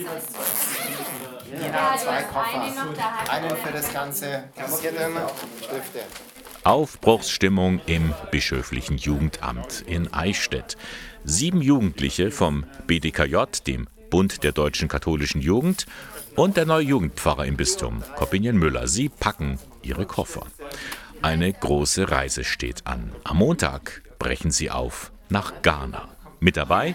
Jeder zwei Koffer. Einen für das ganze Kassiertem, Stifte. Aufbruchsstimmung im bischöflichen Jugendamt in Eichstätt. Sieben Jugendliche vom BDKJ, dem Bund der deutschen katholischen Jugend, und der neue Jugendpfarrer im Bistum, Corbinian Müller. Sie packen ihre Koffer. Eine große Reise steht an. Am Montag brechen sie auf nach Ghana. Mit dabei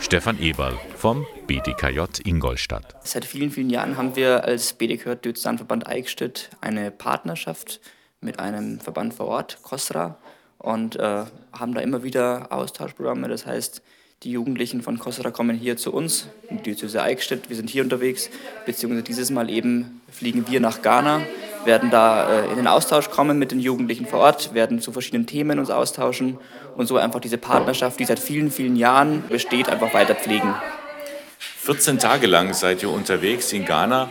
Stefan Eberl vom BDKJ Ingolstadt. Seit vielen, vielen Jahren haben wir als BDKJ Diözesanverband Eichstätt eine Partnerschaft mit einem Verband vor Ort, COSRA, und äh, haben da immer wieder Austauschprogramme. Das heißt, die Jugendlichen von COSRA kommen hier zu uns, in die Diözese Eichstätt. Wir sind hier unterwegs, beziehungsweise dieses Mal eben fliegen wir nach Ghana, werden da äh, in den Austausch kommen mit den Jugendlichen vor Ort, werden zu verschiedenen Themen uns austauschen und so einfach diese Partnerschaft, die seit vielen, vielen Jahren besteht, einfach weiter pflegen. 14 Tage lang seid ihr unterwegs in Ghana.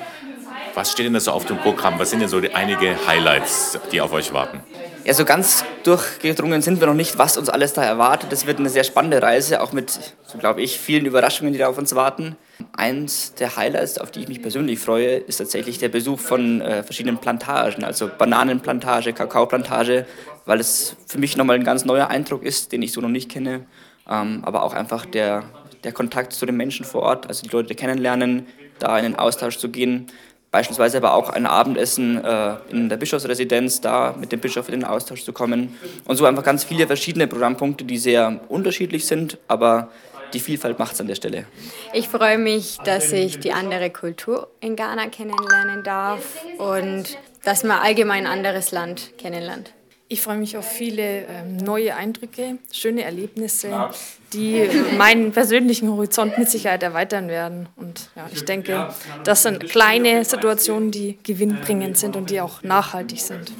Was steht denn da so auf dem Programm? Was sind denn so die einige Highlights, die auf euch warten? Ja, so ganz durchgedrungen sind wir noch nicht, was uns alles da erwartet. Es wird eine sehr spannende Reise, auch mit, so glaube ich, vielen Überraschungen, die da auf uns warten. Eins der Highlights, auf die ich mich persönlich freue, ist tatsächlich der Besuch von äh, verschiedenen Plantagen, also Bananenplantage, Kakaoplantage, weil es für mich nochmal ein ganz neuer Eindruck ist, den ich so noch nicht kenne. Ähm, aber auch einfach der, der Kontakt zu den Menschen vor Ort, also die Leute kennenlernen, da in den Austausch zu gehen. Beispielsweise aber auch ein Abendessen äh, in der Bischofsresidenz, da mit dem Bischof in den Austausch zu kommen. Und so einfach ganz viele verschiedene Programmpunkte, die sehr unterschiedlich sind, aber die Vielfalt macht es an der Stelle. Ich freue mich, dass ich die andere Kultur in Ghana kennenlernen darf und dass man allgemein ein anderes Land kennenlernt. Ich freue mich auf viele ähm, neue Eindrücke, schöne Erlebnisse, die meinen persönlichen Horizont mit Sicherheit erweitern werden. Und ja, ich denke, das sind kleine Situationen, die gewinnbringend sind und die auch nachhaltig sind.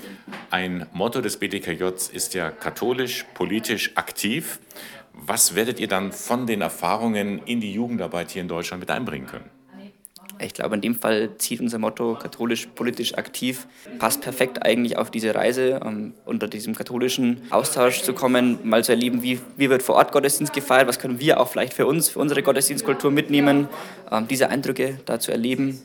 Ein Motto des BDKJ ist ja katholisch, politisch aktiv. Was werdet ihr dann von den Erfahrungen in die Jugendarbeit hier in Deutschland mit einbringen können? Ich glaube, in dem Fall zieht unser Motto katholisch politisch aktiv, passt perfekt eigentlich auf diese Reise, um unter diesem katholischen Austausch zu kommen, mal zu erleben, wie, wie wird vor Ort Gottesdienst gefeiert, was können wir auch vielleicht für uns, für unsere Gottesdienstkultur mitnehmen, um, diese Eindrücke da zu erleben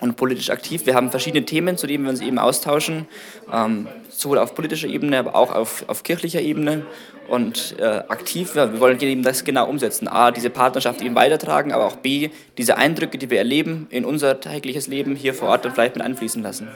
und politisch aktiv. Wir haben verschiedene Themen, zu denen wir uns eben austauschen, ähm, sowohl auf politischer Ebene, aber auch auf, auf kirchlicher Ebene und äh, aktiv. Ja, wir wollen eben das genau umsetzen. A, diese Partnerschaft eben weitertragen, aber auch B, diese Eindrücke, die wir erleben, in unser tägliches Leben hier vor Ort dann vielleicht mit einfließen lassen.